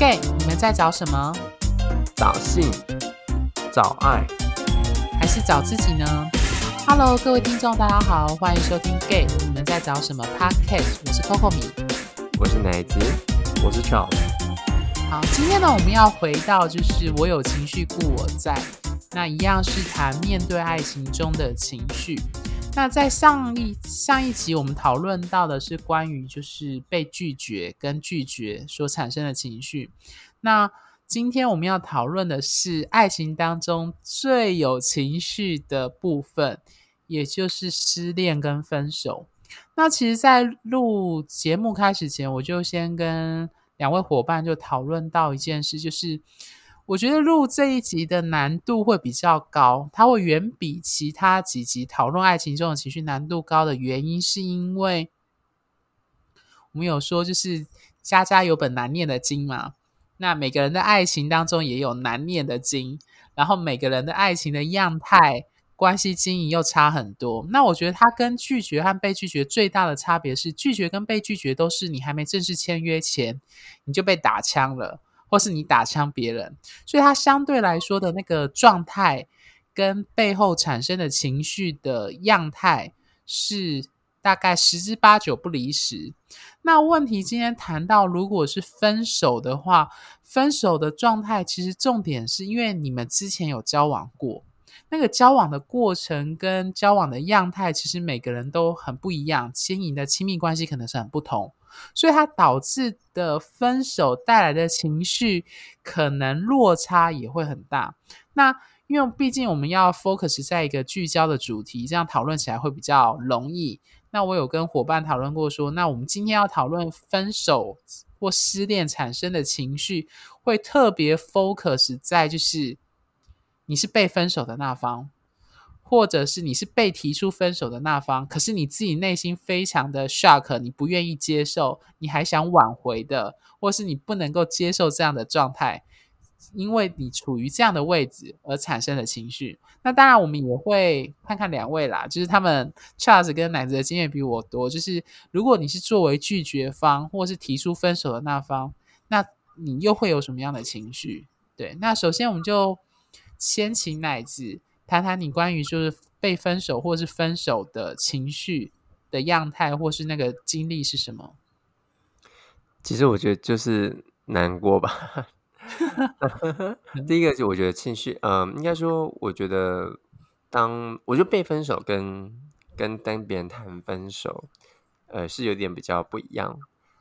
Gay，你们在找什么？找性，找爱，还是找自己呢？Hello，各位听众，大家好，欢迎收听 Gay，你们在找什么 Podcast？我是 Coco 米，我是奶子，我是 Charles。好，今天呢，我们要回到就是我有情绪故我在，那一样是谈面对爱情中的情绪。那在上一上一集，我们讨论到的是关于就是被拒绝跟拒绝所产生的情绪。那今天我们要讨论的是爱情当中最有情绪的部分，也就是失恋跟分手。那其实，在录节目开始前，我就先跟两位伙伴就讨论到一件事，就是。我觉得录这一集的难度会比较高，它会远比其他几集讨论爱情这种情绪难度高的原因，是因为我们有说，就是家家有本难念的经嘛。那每个人的爱情当中也有难念的经，然后每个人的爱情的样态、关系经营又差很多。那我觉得它跟拒绝和被拒绝最大的差别是，拒绝跟被拒绝都是你还没正式签约前你就被打枪了。或是你打枪别人，所以它相对来说的那个状态跟背后产生的情绪的样态是大概十之八九不离十。那问题今天谈到，如果是分手的话，分手的状态其实重点是因为你们之前有交往过，那个交往的过程跟交往的样态，其实每个人都很不一样，经营的亲密关系可能是很不同。所以它导致的分手带来的情绪，可能落差也会很大。那因为毕竟我们要 focus 在一个聚焦的主题，这样讨论起来会比较容易。那我有跟伙伴讨论过说，那我们今天要讨论分手或失恋产生的情绪，会特别 focus 在就是你是被分手的那方。或者是你是被提出分手的那方，可是你自己内心非常的 shock，你不愿意接受，你还想挽回的，或是你不能够接受这样的状态，因为你处于这样的位置而产生的情绪。那当然，我们也会看看两位啦，就是他们 Charles 跟奶子的经验比我多。就是如果你是作为拒绝方，或是提出分手的那方，那你又会有什么样的情绪？对，那首先我们就先请奶子。谈谈你关于就是被分手或是分手的情绪的样态，或是那个经历是什么？其实我觉得就是难过吧。第一个是我觉得情绪，嗯、呃，应该说，我觉得当我觉得被分手跟跟跟别人谈分手，呃，是有点比较不一样。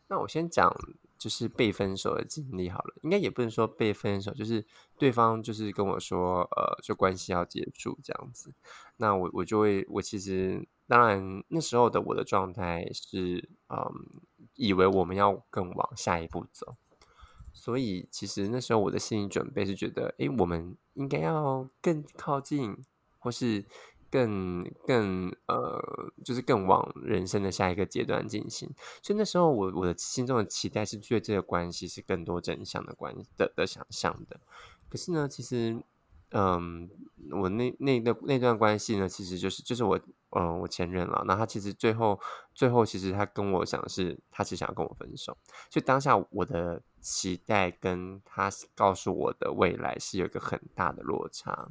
那我先讲。就是被分手的经历好了，应该也不能说被分手，就是对方就是跟我说，呃，就关系要结束这样子。那我我就会，我其实当然那时候的我的状态是，嗯，以为我们要更往下一步走，所以其实那时候我的心理准备是觉得，诶，我们应该要更靠近，或是。更更呃，就是更往人生的下一个阶段进行。所以那时候我我的心中的期待是对这个关系是更多真相的关的的想象的。可是呢，其实嗯、我那那个那段关系呢，其实就是就是我嗯、我前任了。那他其实最后最后其实他跟我讲的是，他只想要跟我分手。所以当下我的期待跟他告诉我的未来是有一个很大的落差。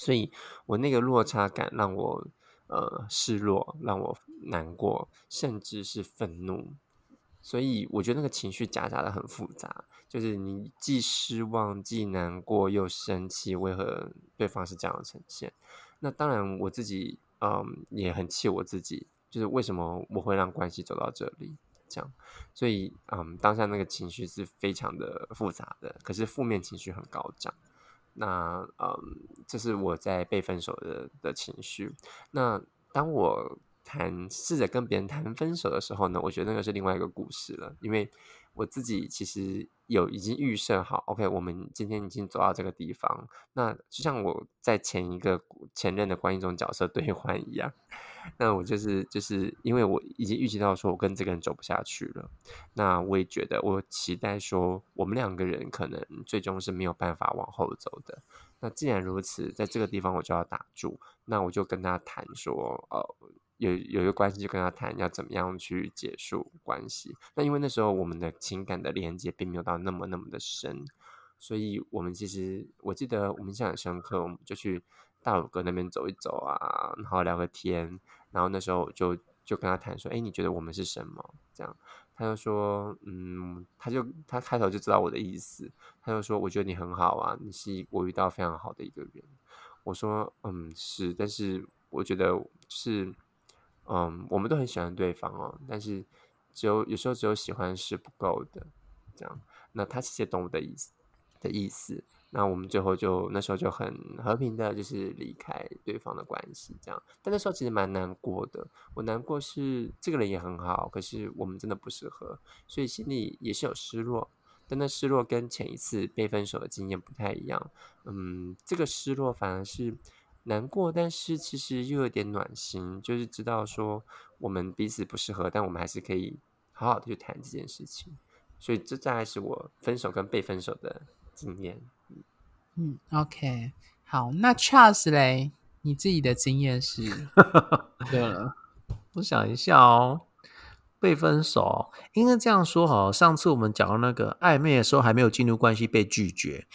所以，我那个落差感让我呃失落，让我难过，甚至是愤怒。所以，我觉得那个情绪夹杂的很复杂，就是你既失望，既难过，又生气。为何对方是这样呈现？那当然，我自己嗯、也很气我自己，就是为什么我会让关系走到这里这样？所以，嗯，当下那个情绪是非常的复杂的，可是负面情绪很高涨。那嗯，这是我在被分手的的情绪。那当我谈试着跟别人谈分手的时候呢，我觉得那个是另外一个故事了，因为我自己其实有已经预设好，OK，我们今天已经走到这个地方。那就像我在前一个前任的关系中角色兑换一样。那我就是就是因为我已经预计到说我跟这个人走不下去了，那我也觉得我期待说我们两个人可能最终是没有办法往后走的。那既然如此，在这个地方我就要打住。那我就跟他谈说，呃，有有一个关系，就跟他谈要怎么样去结束关系。那因为那时候我们的情感的连接并没有到那么那么的深，所以我们其实我记得我们印象很深刻，我们就去大鲁阁那边走一走啊，然后聊个天，然后那时候就就跟他谈说，哎，你觉得我们是什么？这样，他就说，嗯，他就他开头就知道我的意思，他就说，我觉得你很好啊，你是我遇到非常好的一个人。我说，嗯，是，但是我觉得是。嗯，我们都很喜欢对方哦，但是只有有时候只有喜欢是不够的，这样。那他其实懂我的意思的意思，那我们最后就那时候就很和平的，就是离开对方的关系，这样。但那时候其实蛮难过的，我难过是这个人也很好，可是我们真的不适合，所以心里也是有失落。但那失落跟前一次被分手的经验不太一样，嗯，这个失落反而是。难过，但是其实又有点暖心，就是知道说我们彼此不适合，但我们还是可以好好的去谈这件事情。所以这大概是我分手跟被分手的经验。嗯，OK，好，那 Charles 嘞，你自己的经验是？对了，我想一下哦，被分手应该这样说哈。上次我们讲到那个暧昧的时候，还没有进入关系被拒绝。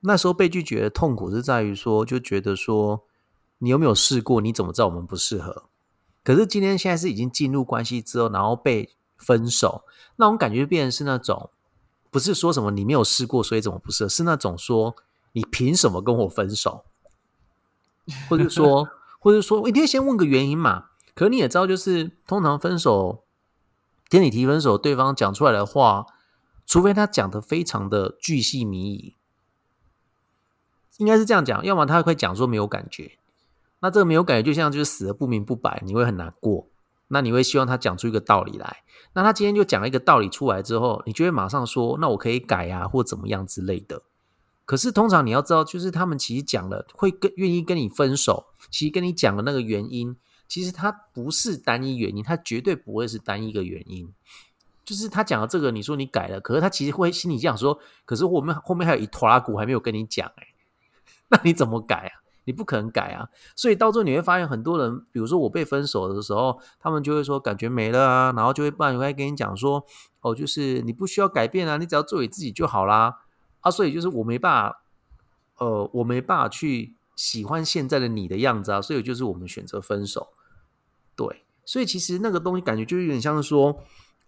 那时候被拒绝的痛苦是在于说，就觉得说，你有没有试过？你怎么知道我们不适合？可是今天现在是已经进入关系之后，然后被分手，那种感觉就变成是那种，不是说什么你没有试过，所以怎么不适合？是那种说，你凭什么跟我分手？或者说，或者说，一定要先问个原因嘛？可是你也知道，就是通常分手，跟你提分手，对方讲出来的话，除非他讲的非常的巨细靡遗。应该是这样讲，要么他会讲说没有感觉，那这个没有感觉就像就是死的不明不白，你会很难过，那你会希望他讲出一个道理来，那他今天就讲了一个道理出来之后，你就会马上说，那我可以改啊，或怎么样之类的。可是通常你要知道，就是他们其实讲了会跟愿意跟你分手，其实跟你讲的那个原因，其实他不是单一原因，他绝对不会是单一个原因。就是他讲的这个，你说你改了，可是他其实会心里这样说，可是我们后面还有一坨拉库还没有跟你讲哎。那你怎么改啊？你不可能改啊！所以到最后你会发现，很多人，比如说我被分手的时候，他们就会说感觉没了啊，然后就会不然会跟你讲说，哦，就是你不需要改变啊，你只要做你自己就好啦啊！所以就是我没办法，呃，我没办法去喜欢现在的你的样子啊，所以就是我们选择分手。对，所以其实那个东西感觉就有点像是说，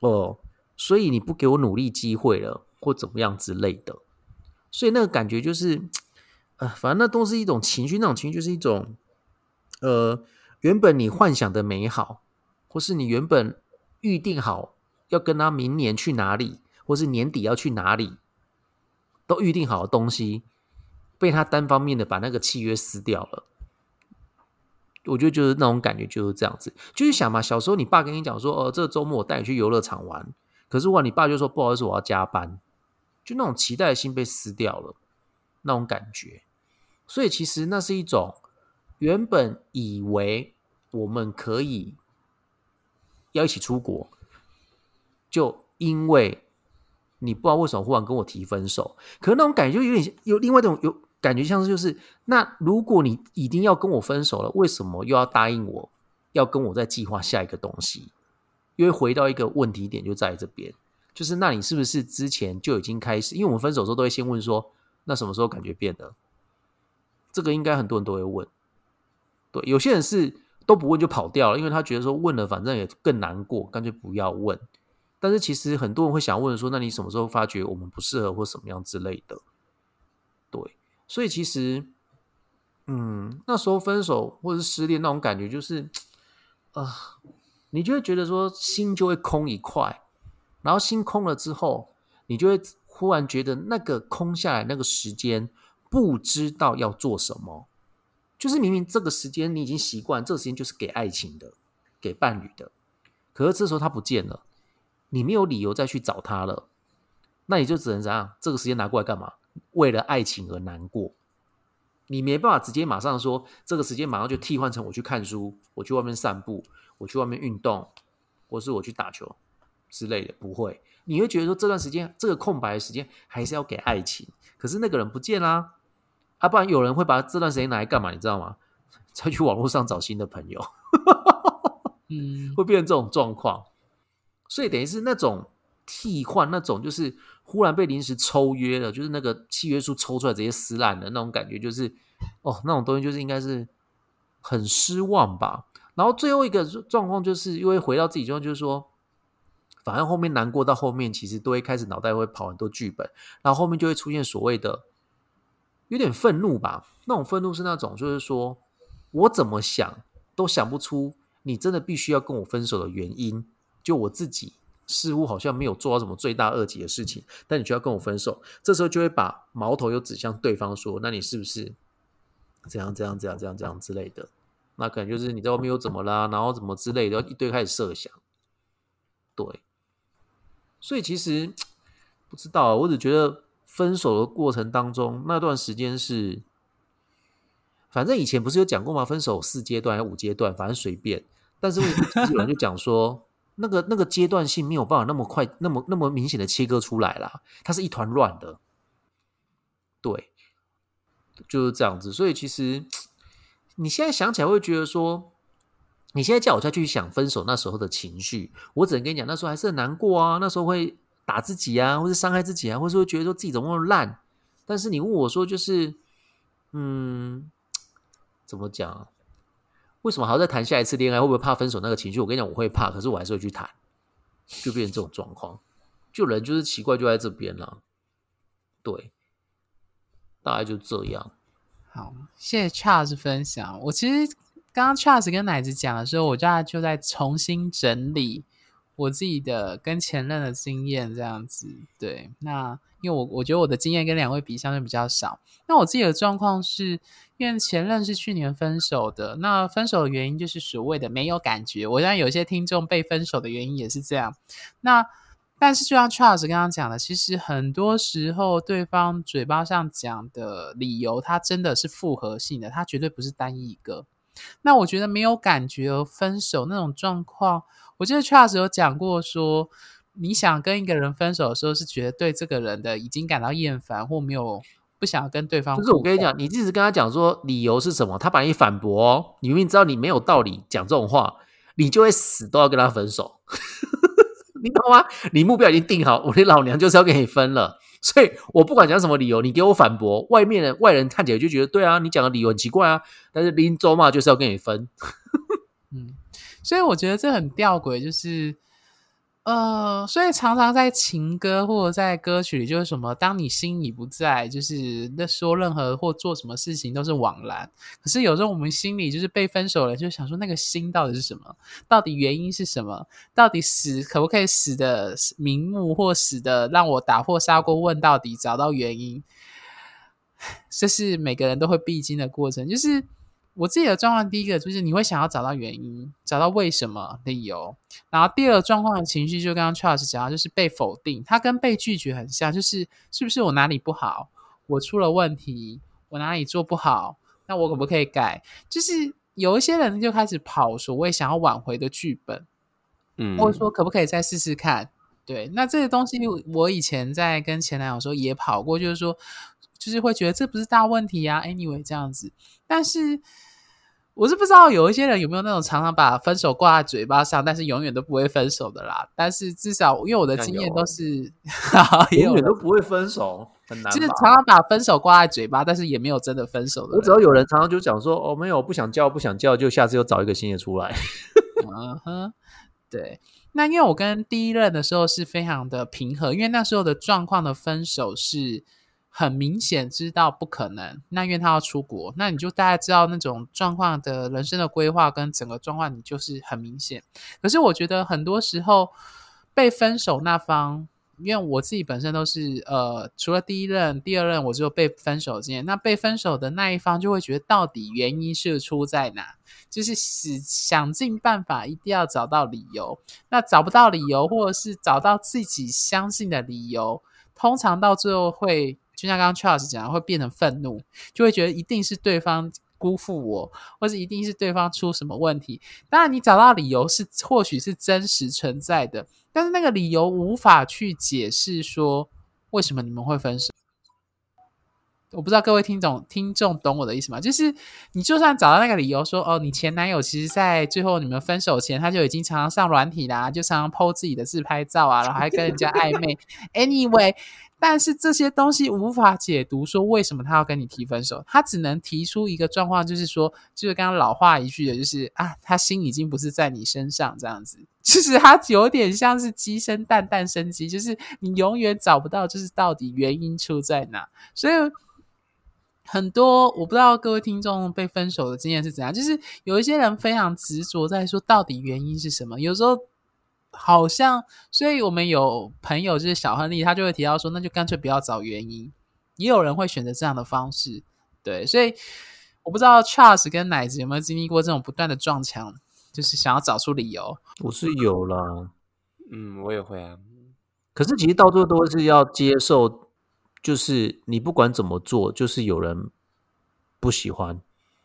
哦、所以你不给我努力机会了，或怎么样之类的，所以那个感觉就是。呃，反正那都是一种情绪，那种情绪就是一种，呃，原本你幻想的美好，或是你原本预定好要跟他明年去哪里，或是年底要去哪里，都预定好的东西，被他单方面的把那个契约撕掉了。我觉得就是那种感觉就是这样子，就是想嘛，小时候你爸跟你讲说，哦，这个周末我带你去游乐场玩，可是哇，你爸就说不好意思，我要加班，就那种期待的心被撕掉了，那种感觉。所以其实那是一种原本以为我们可以要一起出国，就因为你不知道为什么忽然跟我提分手，可能那种感觉就有点有另外一种有感觉，像是就是那如果你一定要跟我分手了，为什么又要答应我要跟我再计划下一个东西？因为回到一个问题点就在这边，就是那你是不是之前就已经开始？因为我们分手的时候都会先问说，那什么时候感觉变了？这个应该很多人都会问，对，有些人是都不问就跑掉了，因为他觉得说问了反正也更难过，干脆不要问。但是其实很多人会想问说，那你什么时候发觉我们不适合或什么样之类的？对，所以其实，嗯，那时候分手或者是失恋那种感觉就是，啊、你就会觉得说心就会空一块，然后心空了之后，你就会忽然觉得那个空下来那个时间。不知道要做什么，就是明明这个时间你已经习惯，这个时间就是给爱情的，给伴侣的。可是这时候他不见了，你没有理由再去找他了，那你就只能怎样？这个时间拿过来干嘛？为了爱情而难过，你没办法直接马上说，这个时间马上就替换成我去看书，我去外面散步，我去外面运动，或是我去打球之类的，不会。你会觉得说，这段时间这个空白的时间还是要给爱情，可是那个人不见啦。不然有人会把这段时间拿来干嘛？你知道吗？再去网络上找新的朋友。嗯，会变成这种状况。所以等于是那种替换，那种就是忽然被临时抽约了，就是那个契约书抽出来直接撕烂的那种感觉，就是哦，那种东西就是应该是很失望吧。然后最后一个状况就是因为回到自己状况，就是说，反正后面难过到后面，其实都会开始脑袋会跑很多剧本，然后后面就会出现所谓的有点愤怒吧。那种愤怒是那种，就是说我怎么想都想不出你真的必须要跟我分手的原因。就我自己似乎好像没有做到什么罪大恶极的事情，但你就要跟我分手，这时候就会把矛头又指向对方，说：“那你是不是怎样怎样怎样怎样怎样之类的？那可能就是你在外面又怎么啦，然后怎么之类的，一堆开始设想。”对，所以其实 不知道，我只觉得分手的过程当中那段时间是，反正以前不是有讲过吗？分手四阶段还五阶段，反正随便。但是有人就讲说。那个那个阶段性没有办法那么快、那么那么明显的切割出来啦，它是一团乱的，对，就是这样子。所以其实你现在想起来会觉得说，你现在叫我再去想分手那时候的情绪，我只能跟你讲，那时候还是很难过啊，那时候会打自己啊，或是伤害自己啊，或是会觉得说自己怎么那么烂。但是你问我说，就是嗯，怎么讲？为什么还要再谈下一次恋爱？会不会怕分手那个情绪？我跟你讲，我会怕，可是我还是会去谈，就变成这种状况。就人就是奇怪，就在这边了。对，大概就这样。好，谢谢 Charles 分享。我其实刚刚 Charles 跟奶子讲的时候，我就在就在重新整理我自己的跟前任的经验，这样子。对，那因为我我觉得我的经验跟两位比相对比较少。那我自己的状况是。因为前任是去年分手的，那分手的原因就是所谓的没有感觉。我像有些听众被分手的原因也是这样。那但是就像 Charles 刚刚讲的，其实很多时候对方嘴巴上讲的理由，他真的是复合性的，他绝对不是单一一个。那我觉得没有感觉而分手那种状况，我记得 Charles 有讲过说，你想跟一个人分手的时候，是觉得对这个人的已经感到厌烦或没有。不想要跟对方，就是我跟你讲，你一直跟他讲说理由是什么，他把你反驳哦，你明明知道你没有道理讲这种话，你就会死都要跟他分手，你懂吗？你目标已经定好，我的老娘就是要跟你分了，所以我不管讲什么理由，你给我反驳，外面的外人看起来就觉得对啊，你讲的理由很奇怪啊，但是林州嘛就是要跟你分，嗯，所以我觉得这很吊诡，就是。呃，所以常常在情歌或者在歌曲里，就是什么，当你心已不在，就是那说任何或做什么事情都是枉然。可是有时候我们心里就是被分手了，就想说那个心到底是什么？到底原因是什么？到底死可不可以死的瞑目，或死的让我打破砂锅问到底，找到原因？这是每个人都会必经的过程，就是。我自己的状况，第一个就是你会想要找到原因，找到为什么理由。然后第二个状况的情绪，就刚刚 Charles 讲到，就是被否定，它跟被拒绝很像，就是是不是我哪里不好，我出了问题，我哪里做不好，那我可不可以改？就是有一些人就开始跑所谓想要挽回的剧本，嗯，或者说可不可以再试试看？对，那这些东西我以前在跟前男友说也跑过，就是说。就是会觉得这不是大问题啊，anyway 这样子。但是我是不知道有一些人有没有那种常常把分手挂在嘴巴上，但是永远都不会分手的啦。但是至少因为我的经验都是永远都不会分手，很难。就是常常把分手挂在嘴巴，但是也没有真的分手的。我只要有人常常就讲说哦，没有不想叫不想叫，就下次又找一个新的出来。嗯哼，对。那因为我跟第一任的时候是非常的平和，因为那时候的状况的分手是。很明显知道不可能，那因为他要出国，那你就大概知道那种状况的人生的规划跟整个状况，你就是很明显。可是我觉得很多时候被分手那方，因为我自己本身都是呃，除了第一任、第二任，我只有被分手经验。那被分手的那一方就会觉得，到底原因是出在哪？就是使想尽办法一定要找到理由。那找不到理由，或者是找到自己相信的理由，通常到最后会。就像刚刚 Charles 讲，会变成愤怒，就会觉得一定是对方辜负我，或是一定是对方出什么问题。当然，你找到理由是或许是真实存在的，但是那个理由无法去解释说为什么你们会分手。我不知道各位听众听众懂我的意思吗？就是你就算找到那个理由说，哦，你前男友其实在最后你们分手前，他就已经常常上软体啦，就常常 po 自己的自拍照啊，然后还跟人家暧昧。Anyway，但是这些东西无法解读说为什么他要跟你提分手，他只能提出一个状况，就是说，就是刚刚老话一句的，就是啊，他心已经不是在你身上这样子。其 实他有点像是鸡生蛋，蛋生鸡，就是你永远找不到，就是到底原因出在哪，所以。很多我不知道各位听众被分手的经验是怎样，就是有一些人非常执着在说到底原因是什么，有时候好像，所以我们有朋友就是小亨利，他就会提到说，那就干脆不要找原因。也有人会选择这样的方式，对，所以我不知道 Charles 跟奶子有没有经历过这种不断的撞墙，就是想要找出理由。我是有啦，嗯，我也会啊，可是其实到最后都是要接受。就是你不管怎么做，就是有人不喜欢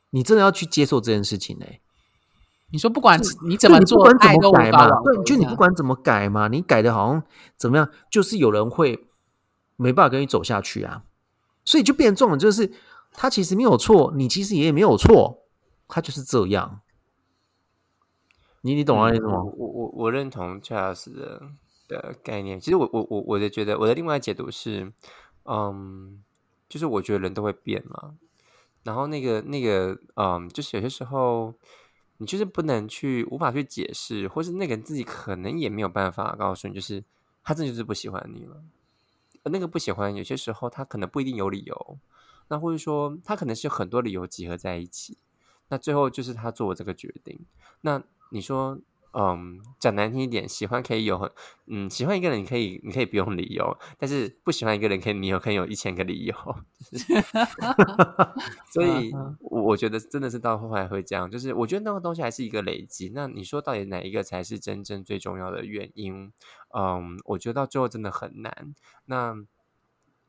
你，真的要去接受这件事情呢、欸？你说不管你怎么做，你不管怎么改嘛？对，就你不管怎么改嘛，你改的好像怎么样，就是有人会没办法跟你走下去啊。所以就变重了，就是他其实没有错，你其实也没有错，他就是这样。你你懂我意思吗？我我我认同 Charles 的的概念。其实我我我我的觉得我的另外解读是。嗯，就是我觉得人都会变嘛，然后那个那个，嗯，就是有些时候你就是不能去无法去解释，或是那个人自己可能也没有办法告诉你，就是他真的就是不喜欢你了。那个不喜欢，有些时候他可能不一定有理由，那或者说他可能是有很多理由集合在一起，那最后就是他做这个决定。那你说？嗯，讲难听一点，喜欢可以有很，嗯，喜欢一个人，你可以，你可以不用理由，但是不喜欢一个人，可以你有可以有一千个理由。所以，我我觉得真的是到后来会这样，就是我觉得那个东西还是一个累积。那你说到底哪一个才是真正最重要的原因？嗯，我觉得到最后真的很难。那。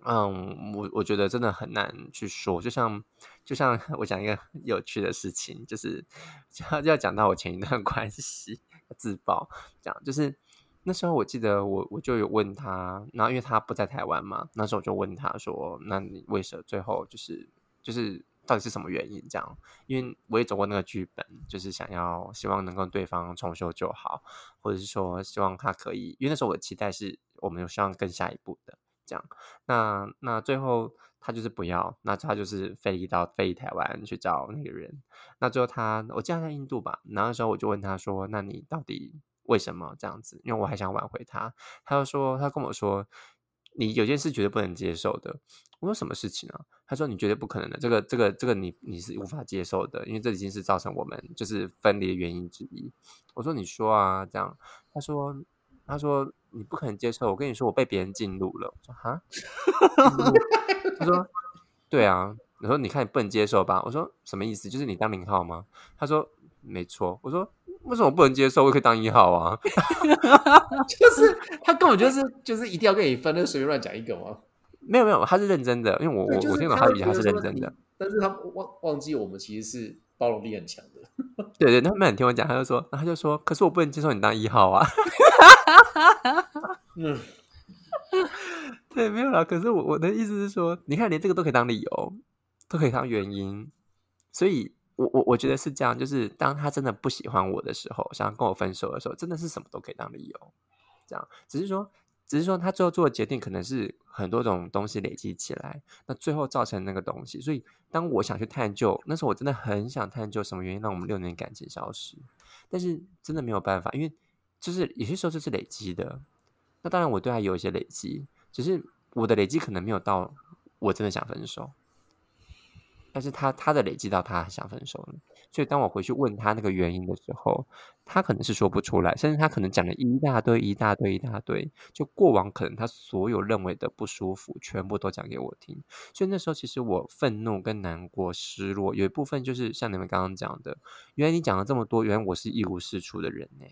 嗯，我我觉得真的很难去说，就像就像 我讲一个有趣的事情，就是 要要讲到我前一段关系自爆，这样就是那时候我记得我我就有问他，然后因为他不在台湾嘛，那时候我就问他说，那你为什么最后就是就是到底是什么原因这样？因为我也走过那个剧本，就是想要希望能跟对方重修旧好，或者是说希望他可以，因为那时候我的期待是我们有希望更下一步的。这样，那那最后他就是不要，那他就是飞到飞台湾去找那个人。那最后他，我记得在印度吧。然后时候我就问他说：“那你到底为什么这样子？”因为我还想挽回他。他就说：“他跟我说，你有件事绝对不能接受的。”我说：“什么事情呢？”他说：“你绝对不可能的，这个这个这个你你是无法接受的，因为这已经是造成我们就是分离的原因之一。”我说：“你说啊，这样。”他说。他说：“你不可能接受。”我跟你说，我被别人进入了。我说：“哈？”他说：“对啊。”我说：“你看，你不能接受吧？”我说：“什么意思？就是你当零号吗？”他说：“没错。”我说：“为什么不能接受？我可以当一号啊！” 就是他根本就是就是一定要跟你分，就随便乱讲一个吗？没有没有，他是认真的，因为我我我听懂他的语，他是认真的。但是他忘忘记我们其实是包容力很强的。对对，他们很听我讲，他就说，他就说，可是我不能接受你当一号啊。嗯，对，没有啦。可是我我的意思是说，你看，连这个都可以当理由，都可以当原因，所以我我我觉得是这样，就是当他真的不喜欢我的时候，想要跟我分手的时候，真的是什么都可以当理由，这样，只是说。只是说，他最后做的决定可能是很多种东西累积起来，那最后造成那个东西。所以，当我想去探究，那时候我真的很想探究什么原因让我们六年感情消失，但是真的没有办法，因为就是有些时候就是累积的。那当然，我对他有一些累积，只是我的累积可能没有到我真的想分手。但是他他的累积到他想分手了，所以当我回去问他那个原因的时候，他可能是说不出来，甚至他可能讲了一大堆一大堆一大堆，就过往可能他所有认为的不舒服，全部都讲给我听。所以那时候其实我愤怒跟难过、失落，有一部分就是像你们刚刚讲的，原来你讲了这么多，原来我是一无是处的人呢。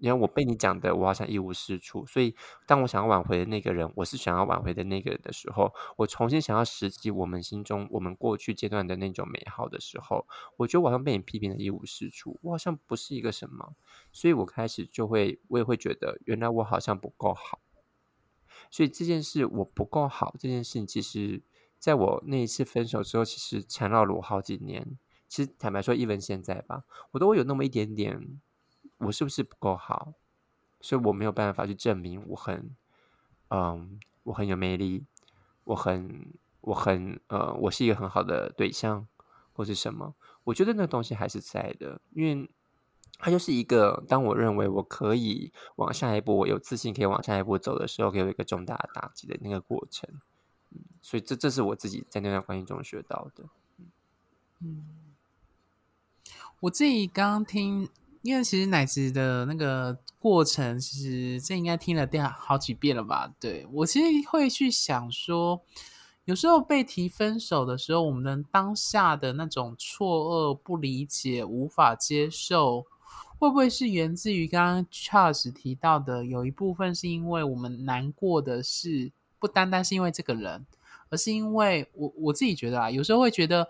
因为我被你讲的，我好像一无是处，所以当我想要挽回的那个人，我是想要挽回的那个人的时候，我重新想要拾起我们心中我们过去阶段的那种美好的时候，我觉得我好像被你批评的一无是处，我好像不是一个什么，所以我开始就会，我也会觉得，原来我好像不够好，所以这件事我不够好，这件事其实在我那一次分手之后，其实缠绕了我好几年。其实坦白说，even 现在吧，我都会有那么一点点，我是不是不够好？所以我没有办法去证明我很，嗯，我很有魅力，我很，我很，呃，我是一个很好的对象，或是什么？我觉得那东西还是在的，因为它就是一个，当我认为我可以往下一步，我有自信可以往下一步走的时候，给我一个重大的打击的那个过程。嗯，所以这这是我自己在那段关系中学到的。嗯。我自己刚刚听，因为其实奶子的那个过程，其实这应该听了第好几遍了吧？对，我其实会去想说，有时候被提分手的时候，我们当下的那种错愕、不理解、无法接受，会不会是源自于刚刚 Charles 提到的，有一部分是因为我们难过的是不单单是因为这个人，而是因为我我自己觉得啊，有时候会觉得。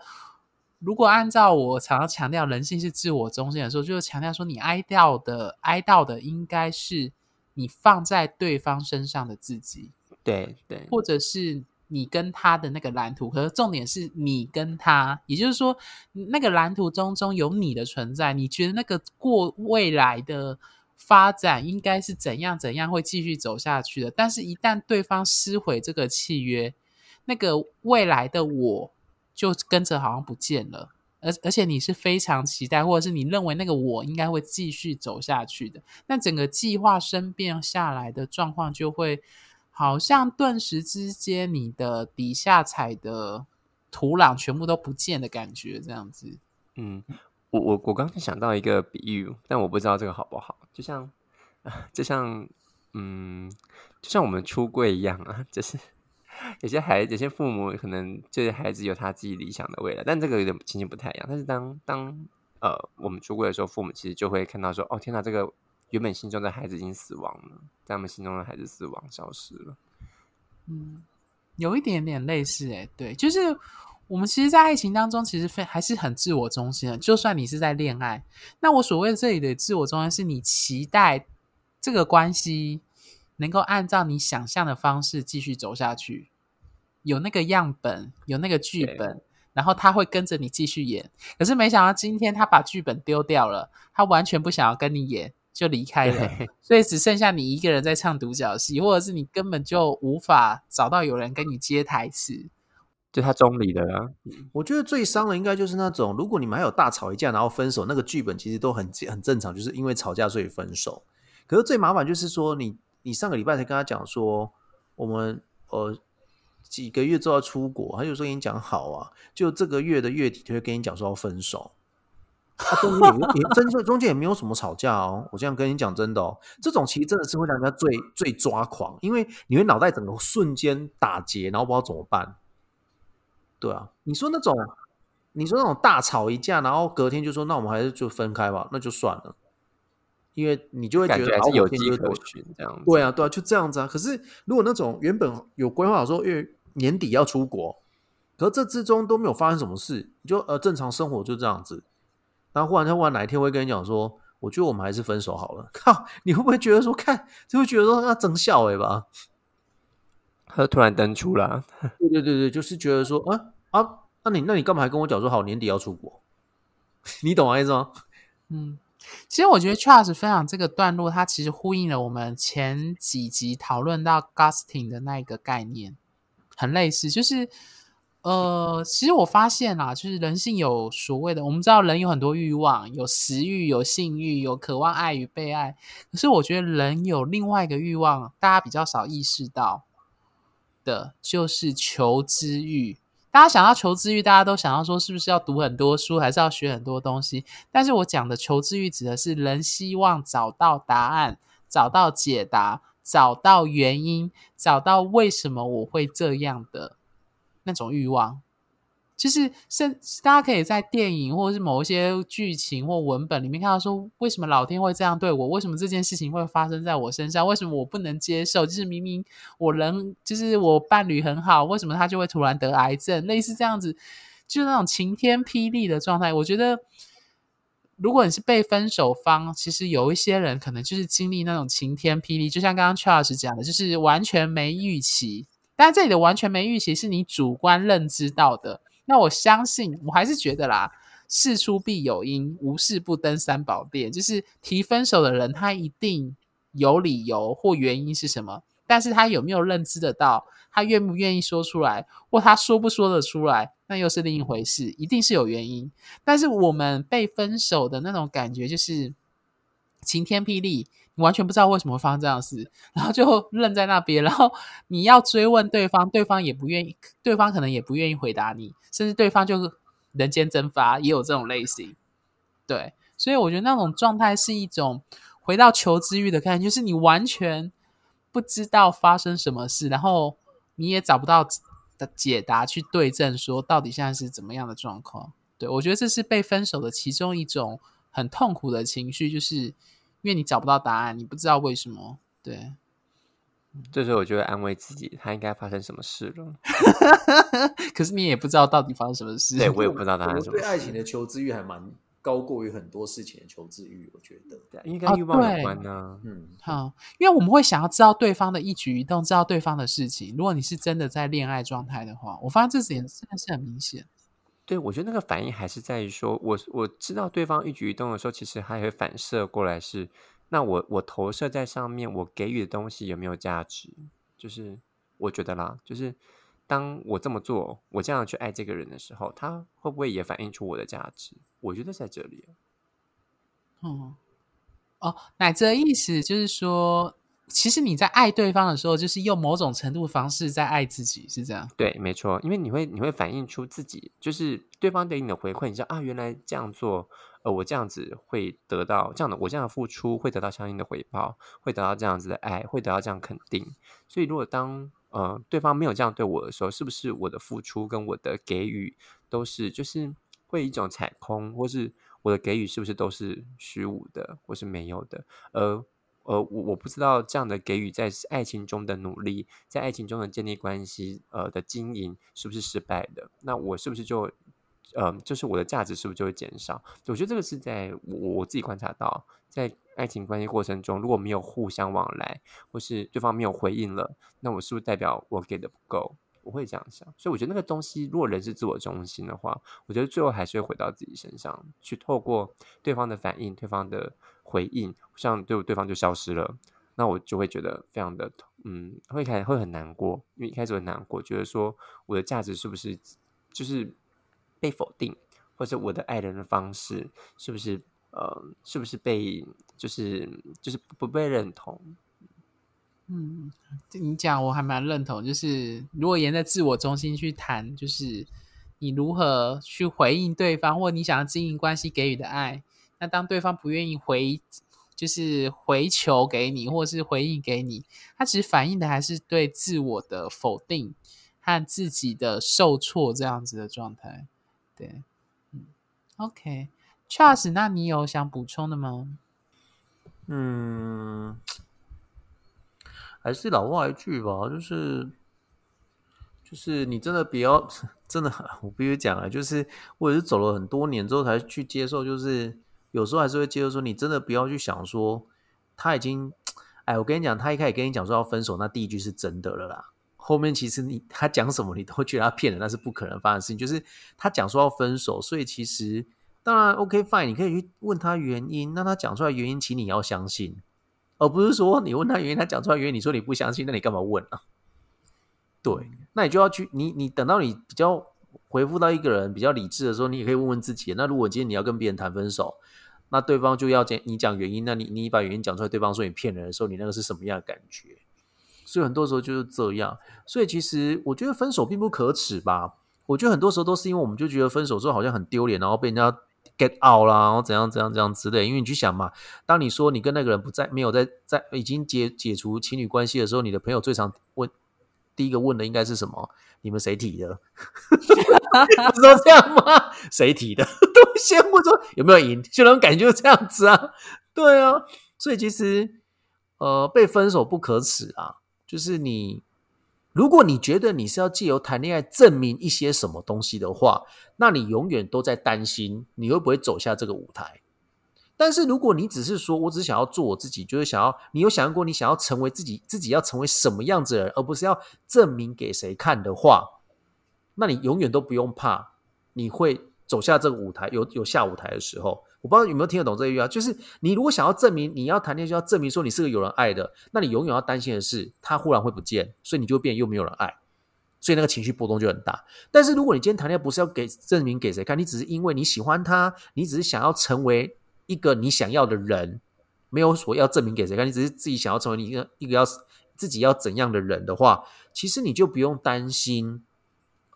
如果按照我常常强调人性是自我中心的时候，就是强调说，你哀悼的哀悼的应该是你放在对方身上的自己，对对，或者是你跟他的那个蓝图。可是重点是你跟他，也就是说，那个蓝图中中有你的存在。你觉得那个过未来的发展应该是怎样怎样会继续走下去的？但是，一旦对方撕毁这个契约，那个未来的我。就跟着好像不见了，而而且你是非常期待，或者是你认为那个我应该会继续走下去的，那整个计划生变下来的状况就会好像顿时之间你的底下踩的土壤全部都不见的感觉，这样子。嗯，我我我刚才想到一个比喻，但我不知道这个好不好，就像 就像嗯，就像我们出柜一样啊，就是。有些孩，有些父母可能就是孩子有他自己理想的未来，但这个有点情形不太一样。但是当当呃我们出柜的时候，父母其实就会看到说：“哦，天哪，这个原本心中的孩子已经死亡了，在他们心中的孩子死亡消失了。”嗯，有一点点类似诶，对，就是我们其实，在爱情当中，其实非还是很自我中心的。就算你是在恋爱，那我所谓这里的自我中心，是你期待这个关系。能够按照你想象的方式继续走下去，有那个样本，有那个剧本，然后他会跟着你继续演。可是没想到今天他把剧本丢掉了，他完全不想要跟你演，就离开了。所以只剩下你一个人在唱独角戏，或者是你根本就无法找到有人跟你接台词，就他中离的啦。我觉得最伤的应该就是那种，如果你们还有大吵一架，然后分手，那个剧本其实都很很正常，就是因为吵架所以分手。可是最麻烦就是说你。你上个礼拜才跟他讲说，我们呃几个月之后要出国，他就说跟你讲好啊，就这个月的月底就会跟你讲说要分手。他中间也也真的中间也没有什么吵架哦，我这样跟你讲真的哦，这种其实真的是会让人家最最抓狂，因为你会脑袋整个瞬间打结，然后不知道怎么办。对啊，你说那种你说那种大吵一架，然后隔天就说那我们还是就分开吧，那就算了。因为你就会觉得觉还是有迹可循这样子，对啊，对啊，就这样子啊。可是如果那种原本有规划好说，因为年底要出国，可是这之中都没有发生什么事，你就呃正常生活就这样子。然后忽然他忽然哪一天会跟你讲说，我觉得我们还是分手好了。靠，你会不会觉得说，看就会觉得说那真笑哎吧？他突然登出了，对对对对，就是觉得说啊啊，那你那你干嘛还跟我讲说好年底要出国？你懂我意思吗？嗯。其实我觉得 Charles 分享这个段落，它其实呼应了我们前几集讨论到 Gusting 的那个概念，很类似。就是呃，其实我发现啦，就是人性有所谓的，我们知道人有很多欲望，有食欲、有性欲、有渴望爱与被爱。可是我觉得人有另外一个欲望，大家比较少意识到的，就是求知欲。大家想要求知欲，大家都想要说是不是要读很多书，还是要学很多东西？但是我讲的求知欲指的是人希望找到答案，找到解答，找到原因，找到为什么我会这样的那种欲望。就是是大家可以在电影或者是某一些剧情或文本里面看到说，为什么老天会这样对我？为什么这件事情会发生在我身上？为什么我不能接受？就是明明我人就是我伴侣很好，为什么他就会突然得癌症？类似这样子，就是那种晴天霹雳的状态。我觉得如果你是被分手方，其实有一些人可能就是经历那种晴天霹雳，就像刚刚 Charles 讲的，就是完全没预期。但这里的完全没预期是你主观认知到的。那我相信，我还是觉得啦，事出必有因，无事不登三宝殿。就是提分手的人，他一定有理由或原因是什么，但是他有没有认知得到？他愿不愿意说出来，或他说不说得出来，那又是另一回事。一定是有原因。但是我们被分手的那种感觉，就是晴天霹雳，完全不知道为什么会发生这样的事，然后就愣在那边，然后你要追问对方，对方也不愿意，对方可能也不愿意回答你，甚至对方就是人间蒸发，也有这种类型。对，所以我觉得那种状态是一种回到求知欲的概念，就是你完全不知道发生什么事，然后。你也找不到的解答去对证，说到底现在是怎么样的状况？对，我觉得这是被分手的其中一种很痛苦的情绪，就是因为你找不到答案，你不知道为什么。对，这时候我就会安慰自己，他应该发生什么事了。可是你也不知道到底发生什么事。对，我也不知道他发生什么事。我对爱情的求知欲还蛮。高过于很多事情的求知欲，我觉得，应该跟欲望有关呢、啊。嗯，好，因为我们会想要知道对方的一举一动，知道对方的事情。如果你是真的在恋爱状态的话，我发现这点真的是很明显。对，我觉得那个反应还是在于说，我我知道对方一举一动的时候，其实还会反射过来是，那我我投射在上面，我给予的东西有没有价值？就是我觉得啦，就是。当我这么做，我这样去爱这个人的时候，他会不会也反映出我的价值？我觉得在这里。哦，哦，乃这意思就是说，其实你在爱对方的时候，就是用某种程度的方式在爱自己，是这样？对，没错，因为你会你会反映出自己，就是对方给你的回馈，你知道啊，原来这样做，呃，我这样子会得到这样的，我这样付出会得到相应的回报，会得到这样子的爱，会得到这样肯定。所以，如果当呃，对方没有这样对我的时候，是不是我的付出跟我的给予都是就是会一种踩空，或是我的给予是不是都是虚无的，或是没有的？呃呃，我我不知道这样的给予在爱情中的努力，在爱情中的建立关系，呃的经营是不是失败的？那我是不是就呃，就是我的价值是不是就会减少？我觉得这个是在我我自己观察到，在。爱情关系过程中，如果没有互相往来，或是对方没有回应了，那我是不是代表我给的不够？我会这样想。所以我觉得那个东西，如果人是自我中心的话，我觉得最后还是会回到自己身上，去透过对方的反应、对方的回应，像对对方就消失了，那我就会觉得非常的嗯，会开会很难过，因为一开始很难过，觉得说我的价值是不是就是被否定，或者我的爱人的方式是不是？呃，是不是被就是就是不被认同？嗯，你讲我还蛮认同。就是如果沿着自我中心去谈，就是你如何去回应对方，或你想要经营关系给予的爱，那当对方不愿意回，就是回球给你，或是回应给你，他其实反映的还是对自我的否定和自己的受挫这样子的状态。对，嗯，OK。Charles，那你有想补充的吗？嗯，还是老话一句吧，就是就是你真的比较 真的，我必须讲啊，就是我也是走了很多年之后才去接受，就是有时候还是会接受说，你真的不要去想说他已经，哎，我跟你讲，他一开始跟你讲说要分手，那第一句是真的了啦，后面其实你他讲什么你都会觉得他骗人，那是不可能发生的事情，就是他讲说要分手，所以其实。当然，OK fine，你可以去问他原因，那他讲出来原因，请你要相信，而不是说你问他原因，他讲出来原因，你说你不相信，那你干嘛问啊？对，那你就要去，你你等到你比较回复到一个人比较理智的时候，你也可以问问自己。那如果今天你要跟别人谈分手，那对方就要讲你讲原因，那你你把原因讲出来，对方说你骗人的时候，你那个是什么样的感觉？所以很多时候就是这样。所以其实我觉得分手并不可耻吧？我觉得很多时候都是因为我们就觉得分手之后好像很丢脸，然后被人家。get out 啦，然后怎样怎样怎样之类。因为你去想嘛，当你说你跟那个人不在，没有在在已经解解除情侣关系的时候，你的朋友最常问第一个问的应该是什么？你们谁提的？不是说这样吗？谁提的？都先问说有没有赢，就那种感觉就这样子啊。对啊，所以其实呃，被分手不可耻啊，就是你。如果你觉得你是要借由谈恋爱证明一些什么东西的话，那你永远都在担心你会不会走下这个舞台。但是如果你只是说我只想要做我自己，就是想要你有想象过你想要成为自己，自己要成为什么样子的人，而不是要证明给谁看的话，那你永远都不用怕，你会走下这个舞台，有有下舞台的时候。我不知道有没有听得懂这一句话，就是你如果想要证明你要谈恋爱，就要证明说你是个有人爱的，那你永远要担心的是他忽然会不见，所以你就变又没有人爱，所以那个情绪波动就很大。但是如果你今天谈恋爱不是要给证明给谁看，你只是因为你喜欢他，你只是想要成为一个你想要的人，没有说要证明给谁看，你只是自己想要成为一个一个要自己要怎样的人的话，其实你就不用担心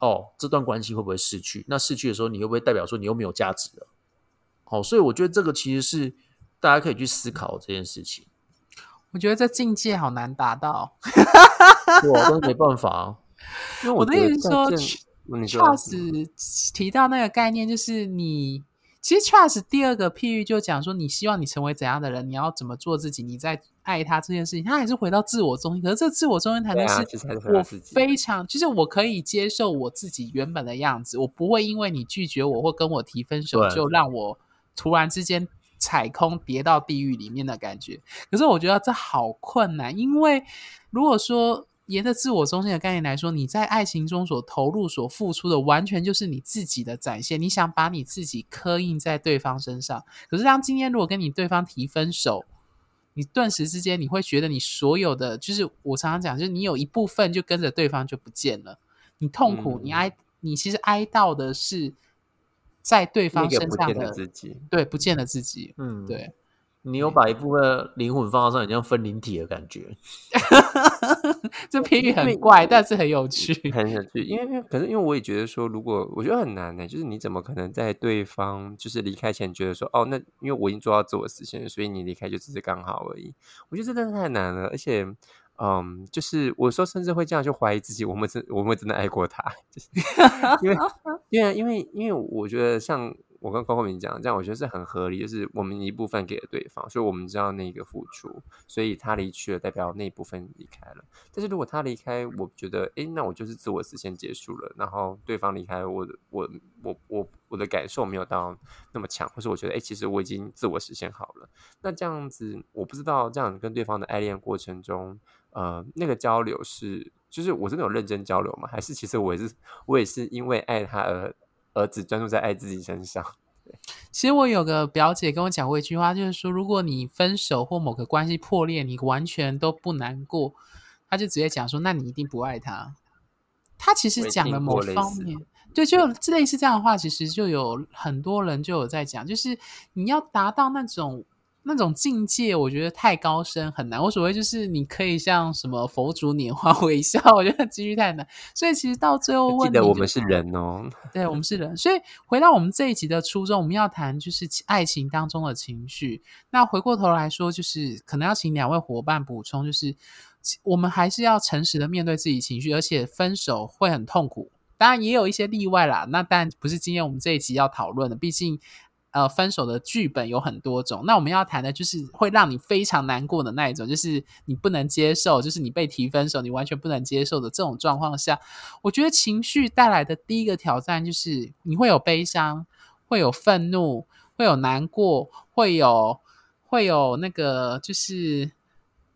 哦，这段关系会不会失去？那失去的时候，你会不会代表说你又没有价值了？好，所以我觉得这个其实是大家可以去思考这件事情。我觉得这境界好难达到，我都没办法。因为我的意思说，Charles 提到那个概念，就是你其实 Charles 第二个譬喻就讲说，你希望你成为怎样的人，你要怎么做自己，你在爱他这件事情，他还是回到自我中心。可是这自我中心谈的是，我非常，就是我可以接受我自己原本的样子，我不会因为你拒绝我或跟我提分手，就让我。突然之间踩空跌到地狱里面的感觉，可是我觉得这好困难，因为如果说沿着自我中心的概念来说，你在爱情中所投入、所付出的，完全就是你自己的展现。你想把你自己刻印在对方身上，可是当今天如果跟你对方提分手，你顿时之间你会觉得你所有的，就是我常常讲，就是你有一部分就跟着对方就不见了，你痛苦，你哀，你其实哀悼的是。在对方身上的自己，对，不见了自己。嗯，对，你有把一部分灵魂放到上，你像分灵体的感觉。这比喻很怪，但是很有趣，很有趣。因为，因为，可是，因为我也觉得说，如果我觉得很难呢，就是你怎么可能在对方就是离开前觉得说，哦，那因为我已经做到自我实现，所以你离开就只是刚好而已。我觉得这真的太难了，而且。嗯，就是我说，甚至会这样去怀疑自己，我们真我们真的爱过他，就是因为，因为，因为，因为我觉得像我跟郭慧明讲，这样我觉得是很合理，就是我们一部分给了对方，所以我们知道那个付出，所以他离去了，代表那一部分离开了。但是如果他离开，我觉得，哎，那我就是自我实现结束了，然后对方离开，我我我我我的感受没有到那么强，或是我觉得，哎，其实我已经自我实现好了。那这样子，我不知道这样跟对方的爱恋过程中。呃，那个交流是，就是我真的有认真交流吗？还是其实我也是，我也是因为爱他而而只专注在爱自己身上。其实我有个表姐跟我讲过一句话，就是说，如果你分手或某个关系破裂，你完全都不难过，她就直接讲说，那你一定不爱他。她其实讲了某方面，对，就类似这样的话，其实就有很多人就有在讲，就是你要达到那种。那种境界，我觉得太高深很难。我所谓就是，你可以像什么佛祖拈花 微笑，我觉得几率太难。所以其实到最后问，记得我们是人哦，对，我们是人。所以回到我们这一集的初衷，我们要谈就是爱情当中的情绪。那回过头来说，就是可能要请两位伙伴补充，就是我们还是要诚实的面对自己情绪，而且分手会很痛苦。当然也有一些例外啦，那但不是今天我们这一集要讨论的，毕竟。呃，分手的剧本有很多种，那我们要谈的就是会让你非常难过的那一种，就是你不能接受，就是你被提分手，你完全不能接受的这种状况下，我觉得情绪带来的第一个挑战就是你会有悲伤，会有愤怒，会有难过，会有会有那个就是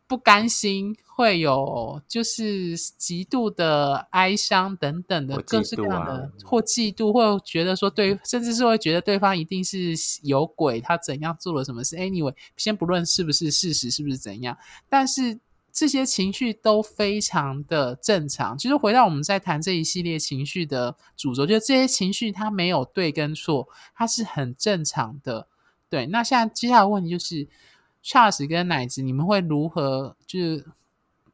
不甘心。会有就是极度的哀伤等等的各式各样的，或嫉妒，或觉得说对，甚至是会觉得对方一定是有鬼，他怎样做了什么事？Anyway，先不论是不是事实，是不是怎样，但是这些情绪都非常的正常。其实回到我们在谈这一系列情绪的主轴，就这些情绪它没有对跟错，它是很正常的。对，那现在接下来的问题就是，Charles 跟奶子，你们会如何就是？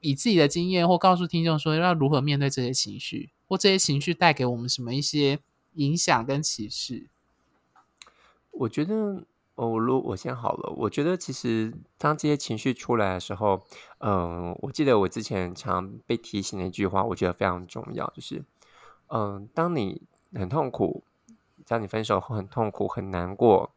以自己的经验，或告诉听众说要如何面对这些情绪，或这些情绪带给我们什么一些影响跟启示。我觉得，哦，如我先好了。我觉得其实当这些情绪出来的时候，嗯、我记得我之前常被提醒的一句话，我觉得非常重要，就是，嗯、当你很痛苦，当你分手后很痛苦、很难过、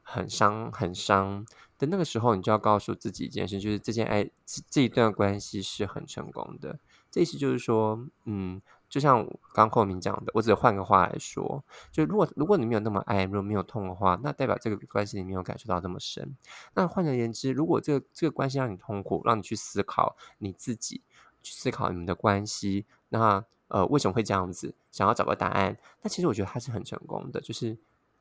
很伤、很伤。但那个时候，你就要告诉自己一件事，就是这件爱这一段关系是很成功的。这意思就是说，嗯。就像刚刚寇明讲的，我只换个话来说，就如果如果你没有那么爱，如果没有痛的话，那代表这个关系里没有感受到这么深。那换而言之，如果这个这个关系让你痛苦，让你去思考你自己，去思考你们的关系，那呃为什么会这样子？想要找个答案，那其实我觉得他是很成功的，就是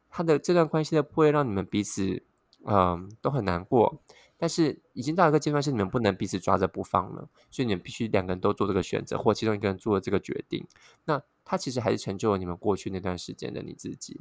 他的这段关系的不会让你们彼此嗯、都很难过。但是已经到一个阶段，是你们不能彼此抓着不放了，所以你们必须两个人都做这个选择，或其中一个人做了这个决定。那他其实还是成就了你们过去那段时间的你自己。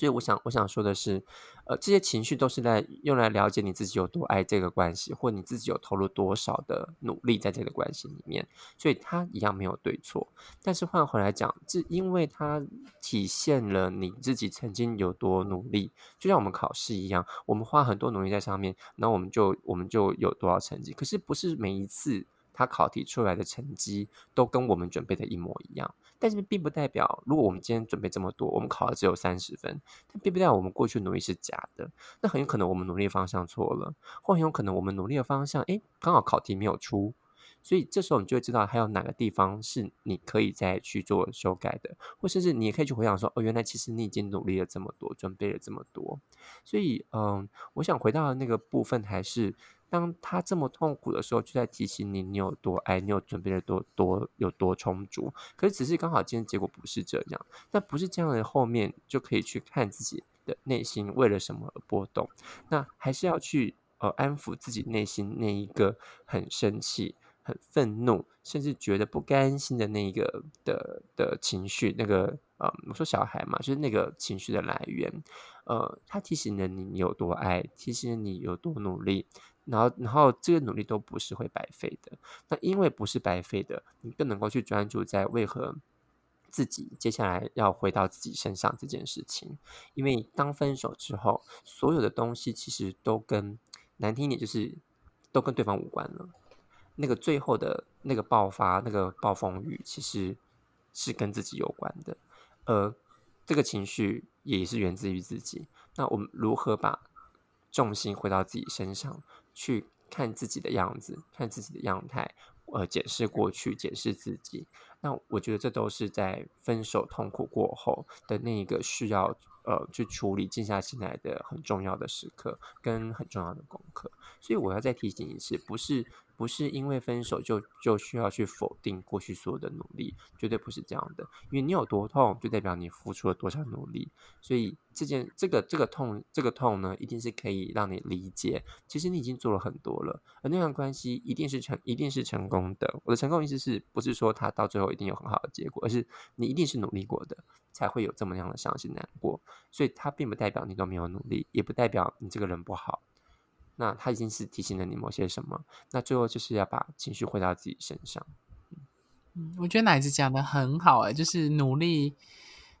所以我想，我想说的是，呃，这些情绪都是在用来了解你自己有多爱这个关系，或你自己有投入多少的努力在这个关系里面。所以它一样没有对错。但是换回来讲，这因为它体现了你自己曾经有多努力，就像我们考试一样，我们花很多努力在上面，那我们就我们就有多少成绩。可是不是每一次。他考题出来的成绩都跟我们准备的一模一样，但是并不代表，如果我们今天准备这么多，我们考的只有三十分，但并不代表我们过去努力是假的。那很有可能我们努力的方向错了，或很有可能我们努力的方向，诶，刚好考题没有出，所以这时候你就会知道还有哪个地方是你可以再去做修改的，或甚至你也可以去回想说，哦，原来其实你已经努力了这么多，准备了这么多。所以，嗯，我想回到的那个部分还是。当他这么痛苦的时候，就在提醒你，你有多爱，你有准备的多多有多充足。可是只是刚好今天结果不是这样，那不是这样的后面就可以去看自己的内心为了什么而波动。那还是要去呃安抚自己内心那一个很生气、很愤怒，甚至觉得不甘心的那一个的的情绪。那个呃，我说小孩嘛，就是那个情绪的来源。呃，他提醒了你你有多爱，提醒了你有多努力。然后，然后这个努力都不是会白费的。那因为不是白费的，你更能够去专注在为何自己接下来要回到自己身上这件事情。因为当分手之后，所有的东西其实都跟难听一点，就是都跟对方无关了。那个最后的那个爆发，那个暴风雨，其实是跟自己有关的。而这个情绪也是源自于自己。那我们如何把重心回到自己身上？去看自己的样子，看自己的样态，呃，检视过去，检视自己。那我觉得这都是在分手痛苦过后的那一个需要呃去处理、静下心来的很重要的时刻，跟很重要的功课。所以我要再提醒一次，不是。不是因为分手就就需要去否定过去所有的努力，绝对不是这样的。因为你有多痛，就代表你付出了多少努力。所以这件这个这个痛这个痛呢，一定是可以让你理解，其实你已经做了很多了，而那段关系一定是成一定是成功的。我的成功意思是不是说他到最后一定有很好的结果，而是你一定是努力过的，才会有这么样的伤心难过。所以它并不代表你都没有努力，也不代表你这个人不好。那他已经是提醒了你某些什么，那最后就是要把情绪回到自己身上。嗯，我觉得奶子讲的很好，哎，就是努力，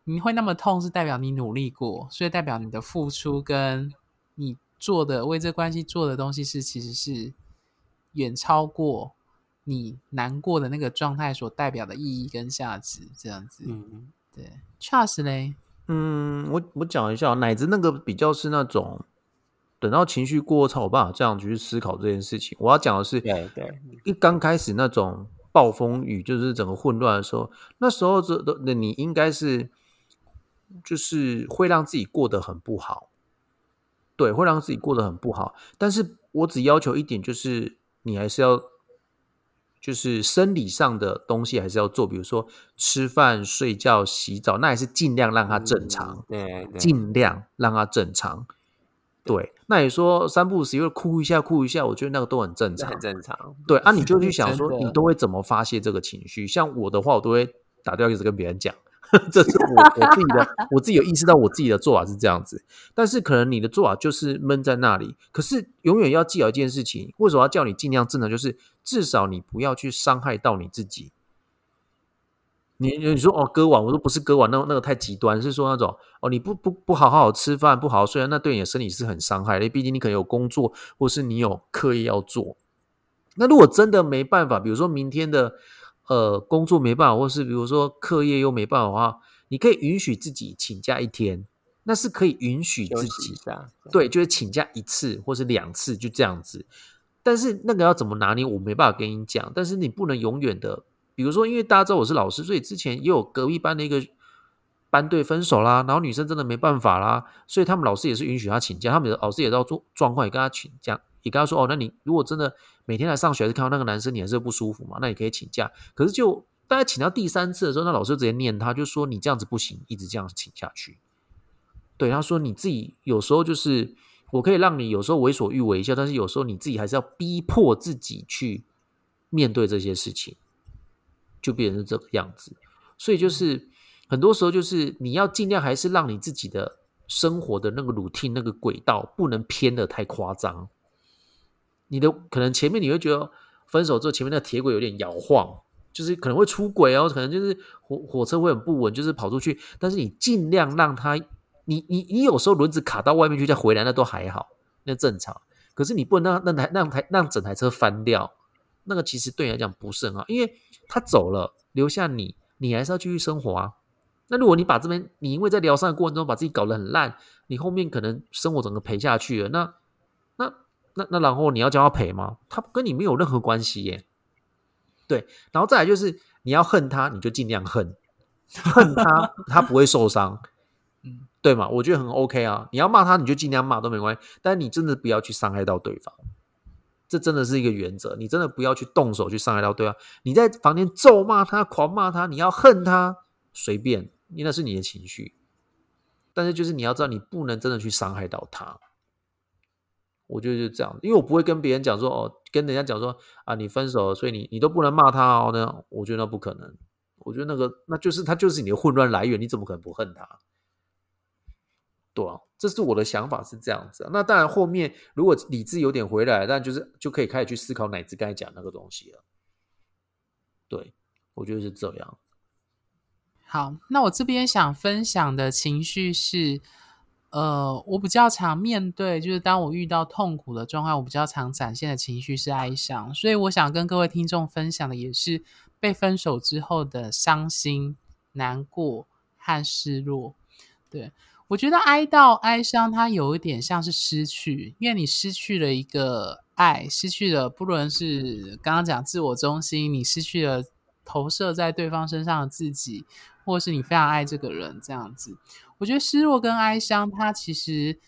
你会那么痛，是代表你努力过，所以代表你的付出跟你做的为这关系做的东西是其实是远超过你难过的那个状态所代表的意义跟价值，这样子。嗯，对，Charles 嘞，嗯，我我讲一下，奶子那个比较是那种。等到情绪过后，才有办法这样去思考这件事情。我要讲的是，对对，一刚开始那种暴风雨，就是整个混乱的时候，那时候这的你应该是，就是会让自己过得很不好，对，会让自己过得很不好。但是我只要求一点，就是你还是要，就是生理上的东西还是要做，比如说吃饭、睡觉、洗澡，那还是尽量让它正常，嗯、对，对，尽量让它正常。对，那你说三不五时又哭一下哭一下，我觉得那个都很正常，很正常。对啊，你就去想说，你都会怎么发泄这个情绪？像我的话，我都会打电话一直跟别人讲，这是我我自己的，我自己有意识到我自己的做法是这样子。但是可能你的做法就是闷在那里。可是永远要记得一件事情，为什么要叫你尽量正常？就是至少你不要去伤害到你自己。你你说哦，割腕，我说不是割腕，那那个太极端，是说那种哦，你不不不好好吃饭，不好好睡，那对你的身体是很伤害的。毕竟你可能有工作，或是你有课业要做。那如果真的没办法，比如说明天的呃工作没办法，或是比如说课业又没办法的话，你可以允许自己请假一天，那是可以允许自己的，对，就是请假一次或是两次，就这样子。但是那个要怎么拿捏，我没办法跟你讲。但是你不能永远的。比如说，因为大家知道我是老师，所以之前也有隔壁班的一个班队分手啦，然后女生真的没办法啦，所以他们老师也是允许他请假，他们的老师也知道状状况，也跟他请假，也跟他说哦，那你如果真的每天来上学，还是看到那个男生，你还是不舒服嘛，那你可以请假。可是就大家请到第三次的时候，那老师直接念他，就说你这样子不行，一直这样请下去。对，他说你自己有时候就是我可以让你有时候为所欲为一下，但是有时候你自己还是要逼迫自己去面对这些事情，就变成这个样子。所以就是很多时候就是你要尽量还是让你自己的生活的那个 routine 那个轨道不能偏得太夸张。你的可能前面你会觉得分手之后前面那个铁轨有点摇晃，就是可能会出轨哦，可能就是火火车会很不稳，就是跑出去，但是你尽量让它。你你你有时候轮子卡到外面去再回来，那都还好，那正常。可是你不能让那台让台让整台车翻掉，那个其实对你来讲不是很好，因为他走了，留下你，你还是要继续生活啊。那如果你把这边你因为在疗伤的过程中把自己搞得很烂，你后面可能生活整个赔下去了，那那那那然后你要叫他赔吗？他跟你没有任何关系耶。对，然后再来就是你要恨他，你就尽量恨，恨他，他不会受伤。对嘛？我觉得很 OK 啊。你要骂他，你就尽量骂都没关系。但你真的不要去伤害到对方，这真的是一个原则。你真的不要去动手去伤害到对方。你在房间咒骂他、狂骂他，你要恨他，随便，因为那是你的情绪。但是就是你要知道，你不能真的去伤害到他。我觉得就是这样，因为我不会跟别人讲说哦，跟人家讲说啊，你分手了，所以你你都不能骂他哦。那我觉得那不可能。我觉得那个那就是他就是你的混乱来源，你怎么可能不恨他？对啊，这是我的想法是这样子啊。那当然，后面如果理智有点回来，但就是就可以开始去思考乃至刚才讲那个东西了。对，我觉得是这样。好，那我这边想分享的情绪是，呃，我比较常面对，就是当我遇到痛苦的状况，我比较常展现的情绪是哀伤。所以我想跟各位听众分享的也是被分手之后的伤心、难过和失落。对。我觉得哀悼、哀伤，它有一点像是失去，因为你失去了一个爱，失去了不论是刚刚讲自我中心，你失去了投射在对方身上的自己，或是你非常爱这个人这样子。我觉得失落跟哀伤，它其实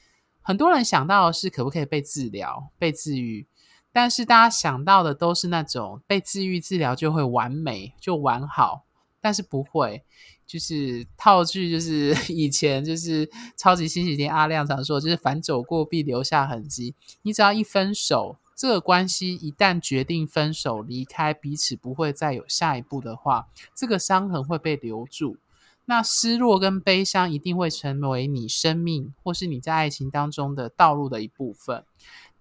很多人想到的是可不可以被治疗、被治愈，但是大家想到的都是那种被治愈、治疗就会完美、就完好，但是不会。就是套句，就是 以前就是超级星期天阿亮常说，就是反走过必留下痕迹。你只要一分手，这个关系一旦决定分手离开，彼此不会再有下一步的话，这个伤痕会被留住。那失落跟悲伤一定会成为你生命或是你在爱情当中的道路的一部分。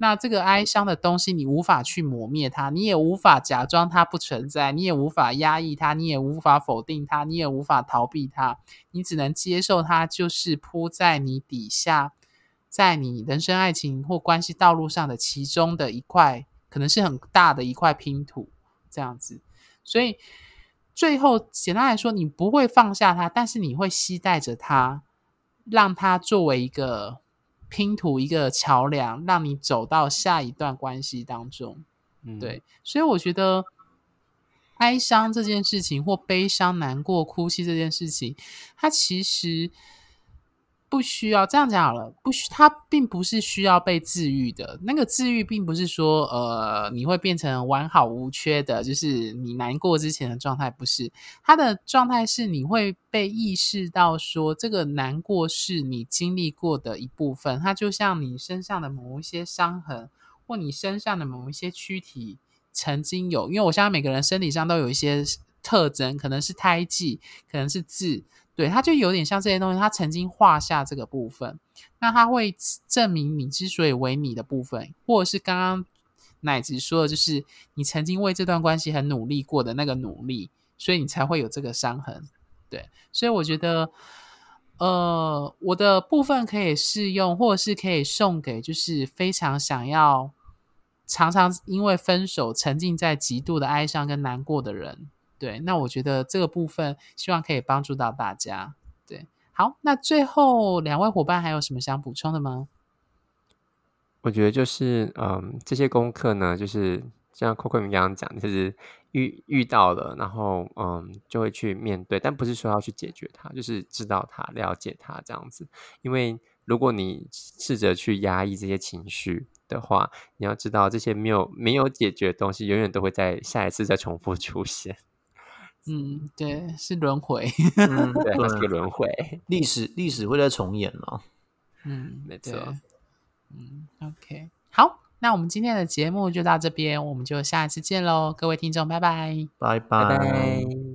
那这个哀伤的东西，你无法去磨灭它，你也无法假装它不存在，你也无法压抑它，你也无法否定它，你也无法逃避它，你只能接受它，就是铺在你底下，在你人生爱情或关系道路上的其中的一块，可能是很大的一块拼图，这样子。所以最后简单来说，你不会放下它，但是你会期待着它，让它作为一个。拼图一个桥梁，让你走到下一段关系当中。嗯，对，所以我觉得哀伤这件事情，或悲伤、难过、哭泣这件事情，它其实。不需要这样讲好了，不需，它并不是需要被治愈的。那个治愈并不是说，呃，你会变成完好无缺的，就是你难过之前的状态，不是。它的状态是你会被意识到说，这个难过是你经历过的一部分。它就像你身上的某一些伤痕，或你身上的某一些躯体曾经有，因为我相信每个人身体上都有一些特征，可能是胎记，可能是痣。对，它就有点像这些东西，它曾经画下这个部分，那它会证明你之所以为你的部分，或者是刚刚奶子说的，就是你曾经为这段关系很努力过的那个努力，所以你才会有这个伤痕。对，所以我觉得，呃，我的部分可以适用，或者是可以送给，就是非常想要常常因为分手沉浸在极度的哀伤跟难过的人。对，那我觉得这个部分希望可以帮助到大家。对，好，那最后两位伙伴还有什么想补充的吗？我觉得就是，嗯，这些功课呢，就是像 Coco 你刚刚讲，就是遇遇到了，然后嗯，就会去面对，但不是说要去解决它，就是知道它、了解它这样子。因为如果你试着去压抑这些情绪的话，你要知道这些没有没有解决的东西，永远都会在下一次再重复出现。嗯，对，是轮回。嗯，对，是个轮回。历史历史会再重演哦。嗯，没错。嗯，OK，好，那我们今天的节目就到这边，我们就下一次见喽，各位听众，拜拜，拜拜。拜拜。